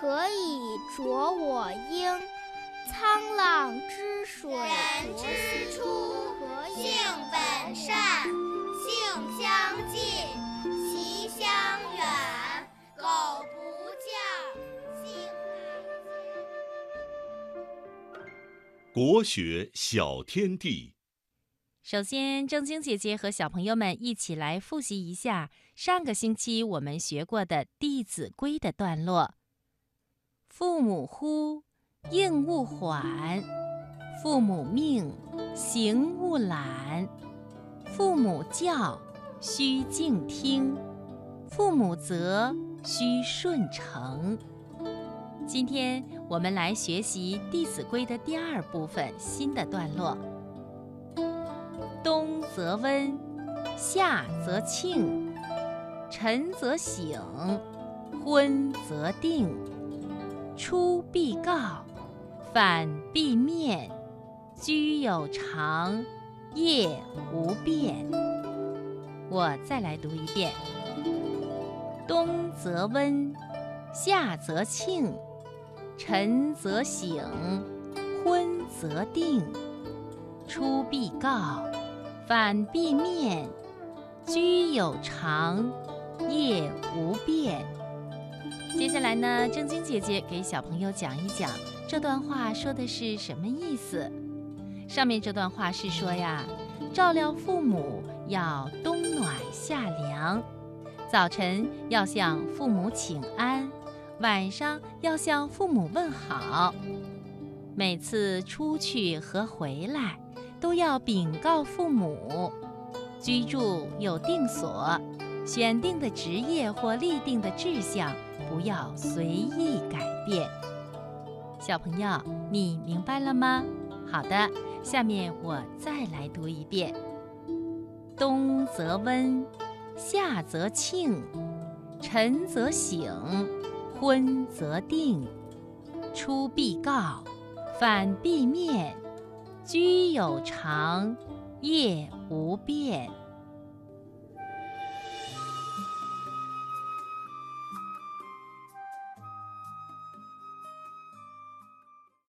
可以濯我缨。沧浪之水。人之初，性本善，性相近，习相远。苟不教，性乃迁。国学小天地。首先，正晶姐姐和小朋友们一起来复习一下上个星期我们学过的《弟子规》的段落。父母呼，应勿缓；父母命，行勿懒；父母教，须敬听；父母责，须顺承。”今天我们来学习《弟子规》的第二部分新的段落。冬则温，夏则庆，晨则省，昏则定。出必告，反必面，居有常，业无变。我再来读一遍：冬则温，夏则庆。晨则省，昏则定。出必告，反必面，居有常，业无变。接下来呢，正晶姐姐给小朋友讲一讲这段话说的是什么意思。上面这段话是说呀，照料父母要冬暖夏凉，早晨要向父母请安。晚上要向父母问好，每次出去和回来都要禀告父母。居住有定所，选定的职业或立定的志向不要随意改变。小朋友，你明白了吗？好的，下面我再来读一遍：冬则温，夏则庆，晨则省。昏则定，出必告，反必面，居有常，业无变。